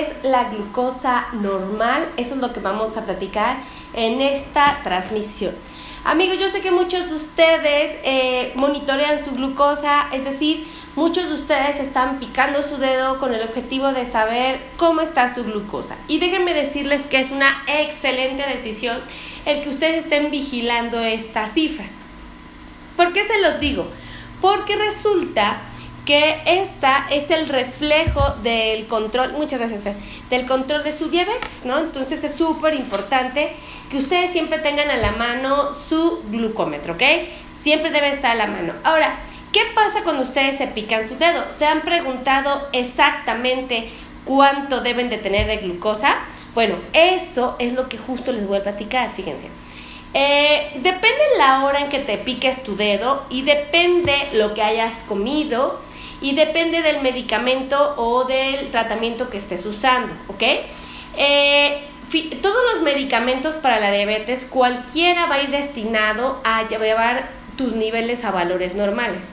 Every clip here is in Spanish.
es la glucosa normal? Eso es lo que vamos a platicar en esta transmisión. Amigos, yo sé que muchos de ustedes eh, monitorean su glucosa, es decir, muchos de ustedes están picando su dedo con el objetivo de saber cómo está su glucosa. Y déjenme decirles que es una excelente decisión el que ustedes estén vigilando esta cifra. ¿Por qué se los digo? Porque resulta que esta es el reflejo del control, muchas gracias, del control de su diabetes, ¿no? Entonces es súper importante que ustedes siempre tengan a la mano su glucómetro, ¿ok? Siempre debe estar a la mano. Ahora, ¿qué pasa cuando ustedes se pican su dedo? ¿Se han preguntado exactamente cuánto deben de tener de glucosa? Bueno, eso es lo que justo les voy a platicar, fíjense. Eh, depende la hora en que te piques tu dedo y depende lo que hayas comido y depende del medicamento o del tratamiento que estés usando, ¿ok? Eh, todos los medicamentos para la diabetes, cualquiera va a ir destinado a llevar tus niveles a valores normales.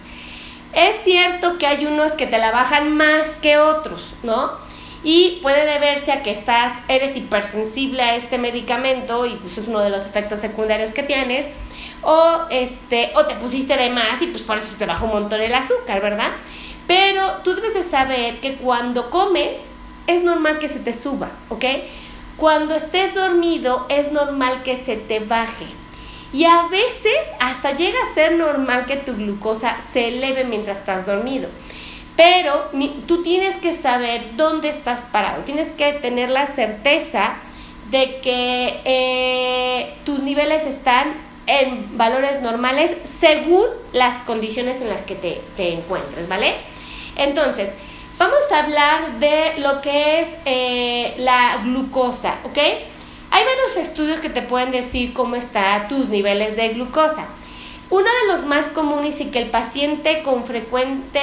Es cierto que hay unos que te la bajan más que otros, ¿no? Y puede deberse a que estás, eres hipersensible a este medicamento y pues es uno de los efectos secundarios que tienes. O, este, o te pusiste de más y pues por eso te bajó un montón el azúcar, ¿verdad? Pero tú debes de saber que cuando comes es normal que se te suba, ¿ok? Cuando estés dormido es normal que se te baje. Y a veces hasta llega a ser normal que tu glucosa se eleve mientras estás dormido. Pero tú tienes que saber dónde estás parado. Tienes que tener la certeza de que eh, tus niveles están en valores normales según las condiciones en las que te, te encuentres, ¿vale? Entonces, vamos a hablar de lo que es eh, la glucosa, ¿ok? Hay varios estudios que te pueden decir cómo están tus niveles de glucosa. Uno de los más comunes y que el paciente con, frecuente,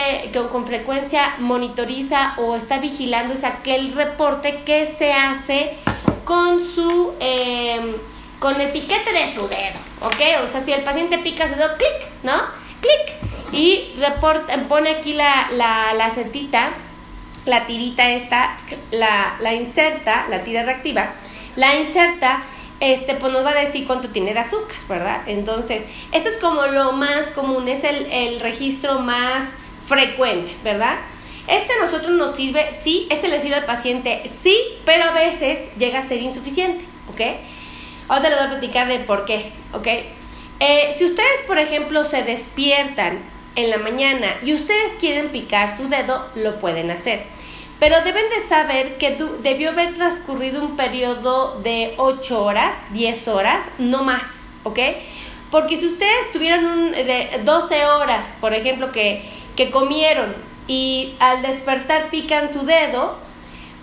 con frecuencia monitoriza o está vigilando es aquel reporte que se hace con su em, con el piquete de su dedo, ¿ok? O sea, si el paciente pica su dedo, clic, ¿no? Clic y reporta, pone aquí la, la, la setita, la tirita esta, la, la inserta, la tira reactiva, la inserta, este, pues nos va a decir cuánto tiene de azúcar, ¿verdad? Entonces, esto es como lo más común, es el, el registro más frecuente, ¿verdad? Este a nosotros nos sirve, sí, este le sirve al paciente, sí, pero a veces llega a ser insuficiente, ¿ok? Ahora les voy a platicar de por qué, ¿ok? Eh, si ustedes, por ejemplo, se despiertan en la mañana y ustedes quieren picar su dedo, lo pueden hacer. Pero deben de saber que debió haber transcurrido un periodo de 8 horas, 10 horas, no más, ¿ok? Porque si ustedes tuvieron un, de 12 horas, por ejemplo, que, que comieron y al despertar pican su dedo,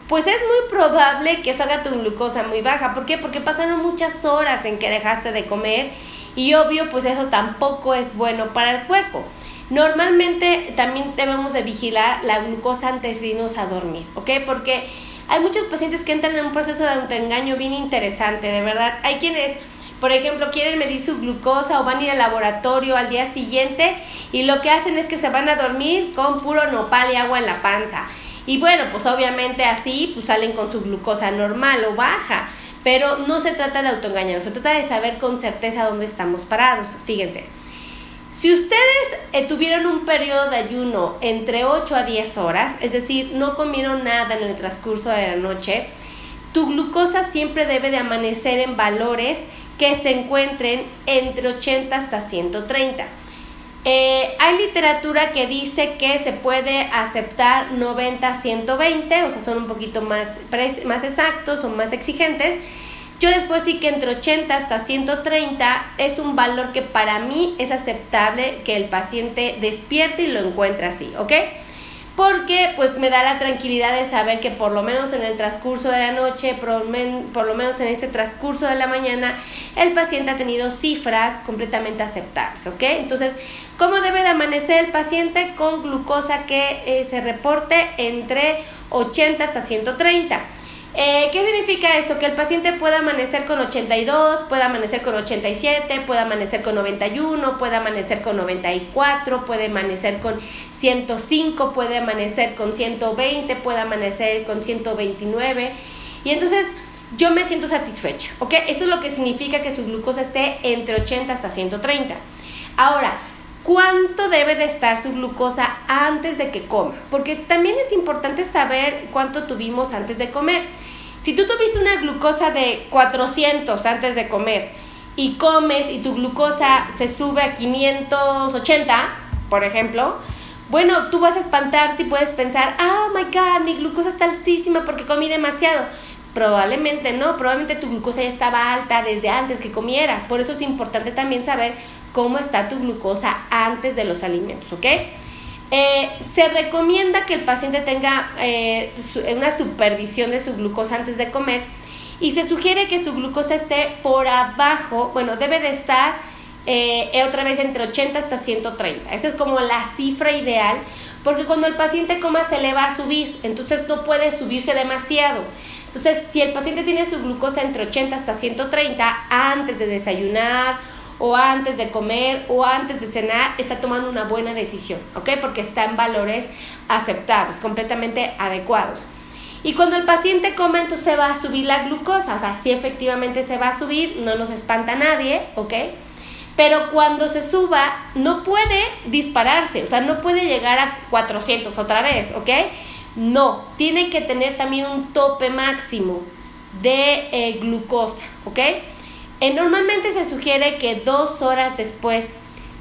pues es muy probable que salga tu glucosa muy baja. ¿Por qué? Porque pasaron muchas horas en que dejaste de comer y obvio, pues eso tampoco es bueno para el cuerpo. Normalmente también debemos de vigilar la glucosa antes de irnos a dormir, ¿ok? Porque hay muchos pacientes que entran en un proceso de autoengaño bien interesante, de verdad. Hay quienes, por ejemplo, quieren medir su glucosa o van a ir al laboratorio al día siguiente y lo que hacen es que se van a dormir con puro nopal y agua en la panza. Y bueno, pues obviamente así pues salen con su glucosa normal o baja. Pero no se trata de autoengañar, se trata de saber con certeza dónde estamos parados. Fíjense. Si ustedes eh, tuvieron un periodo de ayuno entre 8 a 10 horas, es decir, no comieron nada en el transcurso de la noche, tu glucosa siempre debe de amanecer en valores que se encuentren entre 80 hasta 130. Eh, hay literatura que dice que se puede aceptar 90 a 120, o sea, son un poquito más, más exactos o más exigentes yo puedo decir que entre 80 hasta 130 es un valor que para mí es aceptable que el paciente despierte y lo encuentre así, ¿ok? Porque pues me da la tranquilidad de saber que por lo menos en el transcurso de la noche, por, lo menos en ese transcurso de la mañana, el paciente ha tenido cifras completamente aceptables, ¿ok? Entonces, ¿cómo debe de amanecer el paciente? Con glucosa que eh, se reporte entre 80 hasta 130. Eh, ¿Qué significa esto? Que el paciente puede amanecer con 82, puede amanecer con 87, puede amanecer con 91, puede amanecer con 94, puede amanecer con 105, puede amanecer con 120, puede amanecer con 129. Y entonces yo me siento satisfecha, ¿ok? Eso es lo que significa que su glucosa esté entre 80 hasta 130. Ahora, cuánto debe de estar su glucosa antes de que coma, porque también es importante saber cuánto tuvimos antes de comer. Si tú tuviste una glucosa de 400 antes de comer y comes y tu glucosa se sube a 580, por ejemplo, bueno, tú vas a espantarte y puedes pensar, oh my god, mi glucosa está altísima porque comí demasiado. Probablemente no, probablemente tu glucosa ya estaba alta desde antes que comieras. Por eso es importante también saber cómo está tu glucosa antes de los alimentos, ¿ok? Eh, se recomienda que el paciente tenga eh, una supervisión de su glucosa antes de comer y se sugiere que su glucosa esté por abajo, bueno, debe de estar eh, otra vez entre 80 hasta 130. Esa es como la cifra ideal porque cuando el paciente coma se le va a subir, entonces no puede subirse demasiado. Entonces, si el paciente tiene su glucosa entre 80 hasta 130 antes de desayunar o antes de comer o antes de cenar, está tomando una buena decisión, ¿ok? Porque está en valores aceptables, completamente adecuados. Y cuando el paciente come, entonces se va a subir la glucosa, o sea, sí efectivamente se va a subir, no nos espanta a nadie, ¿ok? Pero cuando se suba, no puede dispararse, o sea, no puede llegar a 400 otra vez, ¿ok? No, tiene que tener también un tope máximo de eh, glucosa, ¿ok? Eh, normalmente se sugiere que dos horas después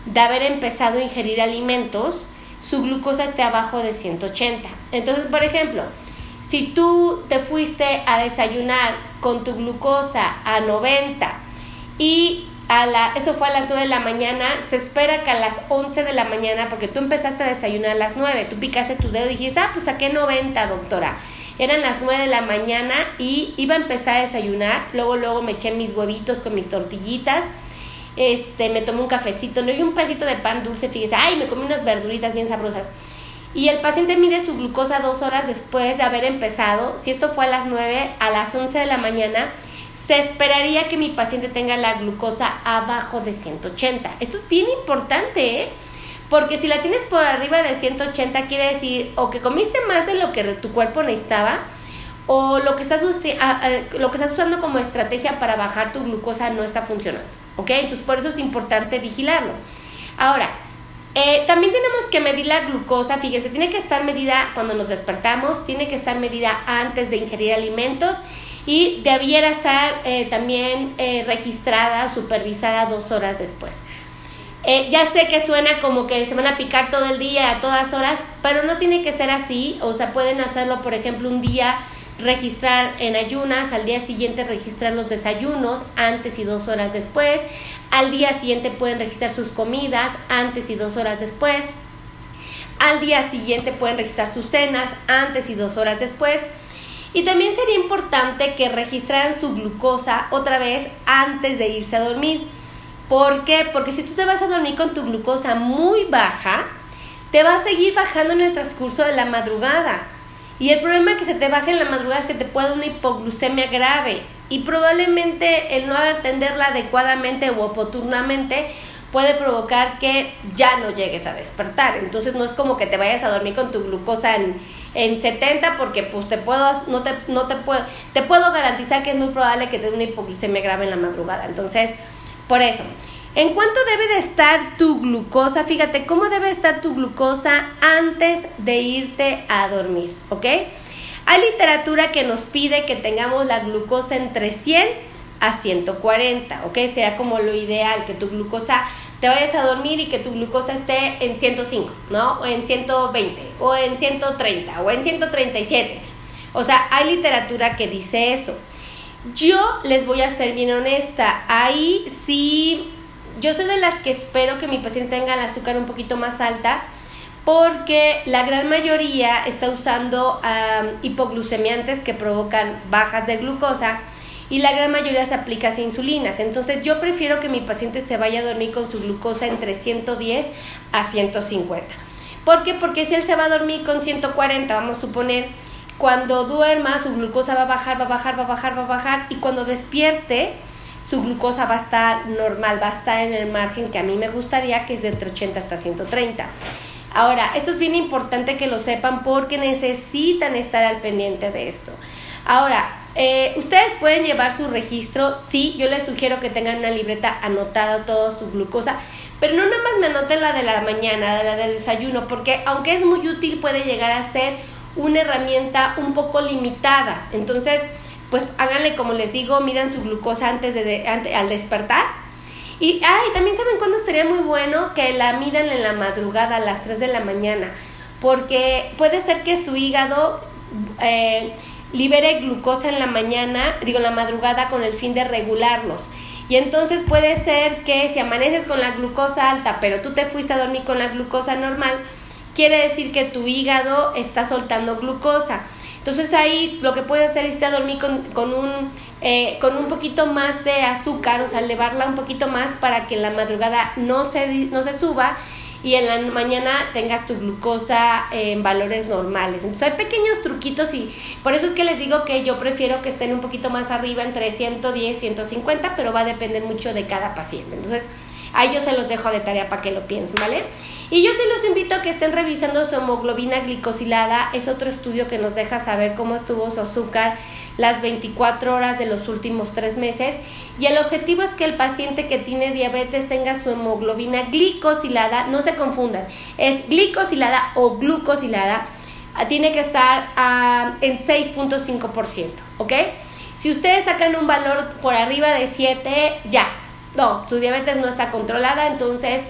de haber empezado a ingerir alimentos, su glucosa esté abajo de 180. Entonces, por ejemplo, si tú te fuiste a desayunar con tu glucosa a 90 y a la, eso fue a las 9 de la mañana, se espera que a las 11 de la mañana, porque tú empezaste a desayunar a las 9, tú picaste tu dedo y dijiste, ah, pues saqué 90, doctora. Eran las 9 de la mañana y iba a empezar a desayunar. Luego, luego me eché mis huevitos con mis tortillitas. Este, me tomé un cafecito, ¿no? Y un pedacito de pan dulce, fíjese, ay, me comí unas verduritas bien sabrosas. Y el paciente mide su glucosa dos horas después de haber empezado. Si esto fue a las 9, a las 11 de la mañana, se esperaría que mi paciente tenga la glucosa abajo de 180. Esto es bien importante, ¿eh? Porque si la tienes por arriba de 180 quiere decir o que comiste más de lo que tu cuerpo necesitaba o lo que estás, lo que estás usando como estrategia para bajar tu glucosa no está funcionando. ¿Ok? Entonces por eso es importante vigilarlo. Ahora, eh, también tenemos que medir la glucosa, fíjense, tiene que estar medida cuando nos despertamos, tiene que estar medida antes de ingerir alimentos y debiera estar eh, también eh, registrada, supervisada dos horas después. Eh, ya sé que suena como que se van a picar todo el día, a todas horas, pero no tiene que ser así. O sea, pueden hacerlo, por ejemplo, un día registrar en ayunas, al día siguiente registrar los desayunos antes y dos horas después. Al día siguiente pueden registrar sus comidas antes y dos horas después. Al día siguiente pueden registrar sus cenas antes y dos horas después. Y también sería importante que registraran su glucosa otra vez antes de irse a dormir. ¿Por qué? Porque si tú te vas a dormir con tu glucosa muy baja, te va a seguir bajando en el transcurso de la madrugada. Y el problema que se te baje en la madrugada es que te puede una hipoglucemia grave. Y probablemente el no atenderla adecuadamente o oportunamente puede provocar que ya no llegues a despertar. Entonces no es como que te vayas a dormir con tu glucosa en, en 70 porque pues te puedo no te no te puedo te puedo garantizar que es muy probable que te dé una hipoglucemia grave en la madrugada. Entonces, por eso, ¿en cuánto debe de estar tu glucosa? Fíjate, ¿cómo debe estar tu glucosa antes de irte a dormir? ¿Ok? Hay literatura que nos pide que tengamos la glucosa entre 100 a 140, ¿ok? Sería como lo ideal, que tu glucosa te vayas a dormir y que tu glucosa esté en 105, ¿no? O en 120, o en 130, o en 137. O sea, hay literatura que dice eso. Yo les voy a ser bien honesta, ahí sí, yo soy de las que espero que mi paciente tenga el azúcar un poquito más alta porque la gran mayoría está usando hipoglucemiantes que provocan bajas de glucosa y la gran mayoría se aplica sin insulinas. Entonces yo prefiero que mi paciente se vaya a dormir con su glucosa entre 110 a 150. ¿Por qué? Porque si él se va a dormir con 140, vamos a suponer, cuando duerma su glucosa va a bajar, va a bajar, va a bajar, va a bajar y cuando despierte su glucosa va a estar normal, va a estar en el margen que a mí me gustaría, que es de entre 80 hasta 130. Ahora, esto es bien importante que lo sepan porque necesitan estar al pendiente de esto. Ahora, eh, ustedes pueden llevar su registro, sí, yo les sugiero que tengan una libreta anotada toda su glucosa, pero no nada más me anoten la de la mañana, la del desayuno, porque aunque es muy útil puede llegar a ser una herramienta un poco limitada. Entonces, pues háganle como les digo, midan su glucosa antes de, al despertar. Y ay, también saben cuándo estaría muy bueno que la midan en la madrugada a las 3 de la mañana, porque puede ser que su hígado eh, libere glucosa en la mañana, digo en la madrugada con el fin de regularlos. Y entonces puede ser que si amaneces con la glucosa alta, pero tú te fuiste a dormir con la glucosa normal, quiere decir que tu hígado está soltando glucosa. Entonces ahí lo que puedes hacer es dormir con, con un, eh, con un poquito más de azúcar, o sea, elevarla un poquito más para que en la madrugada no se, no se suba y en la mañana tengas tu glucosa en valores normales. Entonces hay pequeños truquitos y por eso es que les digo que yo prefiero que estén un poquito más arriba entre 110 y 150, pero va a depender mucho de cada paciente. Entonces ahí yo se los dejo de tarea para que lo piensen, ¿vale? Y yo sí los invito a que estén revisando su hemoglobina glicosilada. Es otro estudio que nos deja saber cómo estuvo su azúcar las 24 horas de los últimos tres meses. Y el objetivo es que el paciente que tiene diabetes tenga su hemoglobina glicosilada. No se confundan, es glicosilada o glucosilada. Ah, tiene que estar ah, en 6.5%, ¿ok? Si ustedes sacan un valor por arriba de 7, ya, no, su diabetes no está controlada, entonces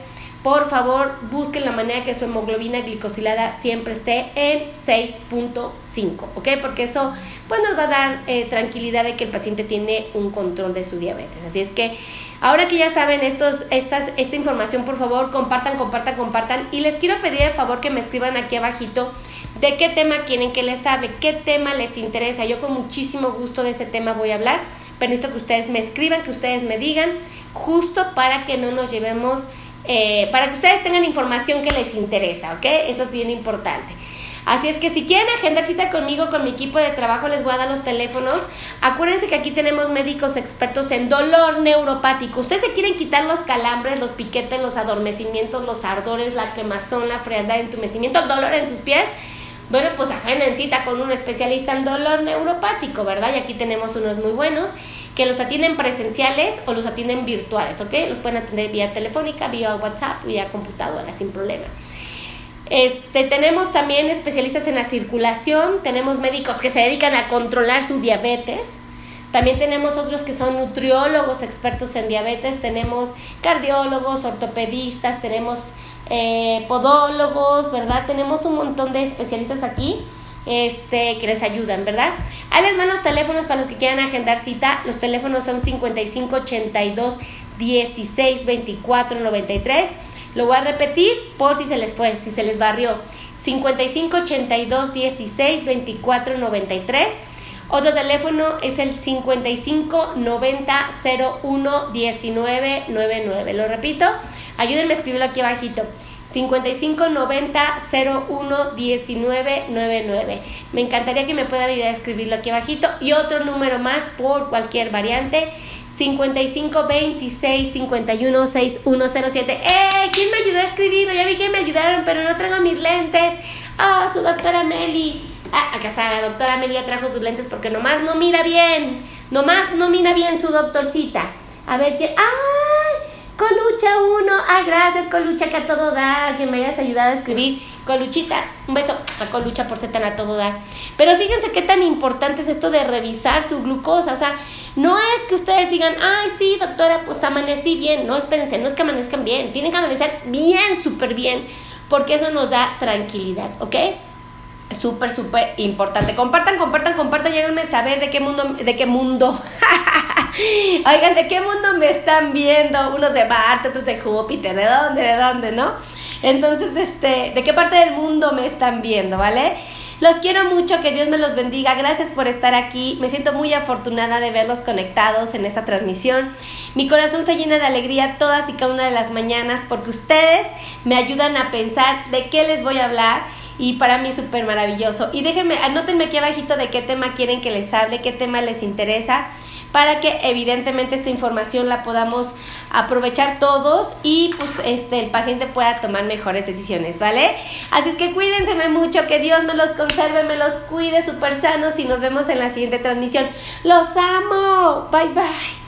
por favor busquen la manera que su hemoglobina glicosilada siempre esté en 6.5, ¿ok? Porque eso pues nos va a dar eh, tranquilidad de que el paciente tiene un control de su diabetes. Así es que ahora que ya saben estos, estas, esta información, por favor compartan, compartan, compartan. Y les quiero pedir el favor que me escriban aquí abajito de qué tema quieren que les sabe, qué tema les interesa. Yo con muchísimo gusto de ese tema voy a hablar, pero necesito que ustedes me escriban, que ustedes me digan, justo para que no nos llevemos eh, para que ustedes tengan información que les interesa, ¿ok? Eso es bien importante. Así es que si quieren agendar cita conmigo, con mi equipo de trabajo, les voy a dar los teléfonos. Acuérdense que aquí tenemos médicos expertos en dolor neuropático. Ustedes se quieren quitar los calambres, los piquetes, los adormecimientos, los ardores, la quemazón, la frialdad, entumecimiento, dolor en sus pies. Bueno, pues agenden cita con un especialista en dolor neuropático, ¿verdad? Y aquí tenemos unos muy buenos que los atienden presenciales o los atienden virtuales, ¿ok? Los pueden atender vía telefónica, vía WhatsApp, vía computadora, sin problema. Este, tenemos también especialistas en la circulación, tenemos médicos que se dedican a controlar su diabetes, también tenemos otros que son nutriólogos expertos en diabetes, tenemos cardiólogos, ortopedistas, tenemos eh, podólogos, ¿verdad? Tenemos un montón de especialistas aquí este, que les ayudan, ¿verdad? Ahí les van los teléfonos para los que quieran agendar cita. Los teléfonos son 5582 16 24 93. Lo voy a repetir por si se les fue, si se les barrió. 5582 16 24 93. Otro teléfono es el 55 90 01 19 99. Lo repito, ayúdenme a escribirlo aquí abajito. 5590 01 1999. Me encantaría que me puedan ayudar a escribirlo aquí abajito y otro número más por cualquier variante 55 26 51 6107. ¡Eh! ¿Quién me ayudó a escribirlo? Ya vi que me ayudaron, pero no traigo mis lentes. ¡Ah, su doctora Meli! Ah, acá está, la doctora Meli ya trajo sus lentes porque nomás no mira bien. Nomás no mira bien su doctorcita. A ver, ¿qué? ¡Ay! Colucha 1. Ay, gracias, Colucha, que a todo dar, que me hayas ayudado a escribir. Coluchita, un beso a Colucha por ser tan a todo dar. Pero fíjense qué tan importante es esto de revisar su glucosa. O sea, no es que ustedes digan, ay, sí, doctora, pues amanecí bien. No, espérense, no es que amanezcan bien. Tienen que amanecer bien, súper bien, porque eso nos da tranquilidad, ¿ok? Súper, súper importante. Compartan, compartan, compartan. Lléganme a saber de qué mundo, de qué mundo. Oigan, ¿de qué mundo me están viendo? Unos de Marte, otros de Júpiter, ¿de dónde? ¿De dónde? ¿No? Entonces, este, ¿de qué parte del mundo me están viendo? ¿Vale? Los quiero mucho, que Dios me los bendiga. Gracias por estar aquí. Me siento muy afortunada de verlos conectados en esta transmisión. Mi corazón se llena de alegría todas y cada una de las mañanas porque ustedes me ayudan a pensar de qué les voy a hablar y para mí súper maravilloso. Y déjenme, anótenme aquí abajito de qué tema quieren que les hable, qué tema les interesa para que evidentemente esta información la podamos aprovechar todos y pues este el paciente pueda tomar mejores decisiones, ¿vale? Así es que cuídense mucho, que Dios me los conserve, me los cuide súper sanos y nos vemos en la siguiente transmisión. Los amo. Bye bye.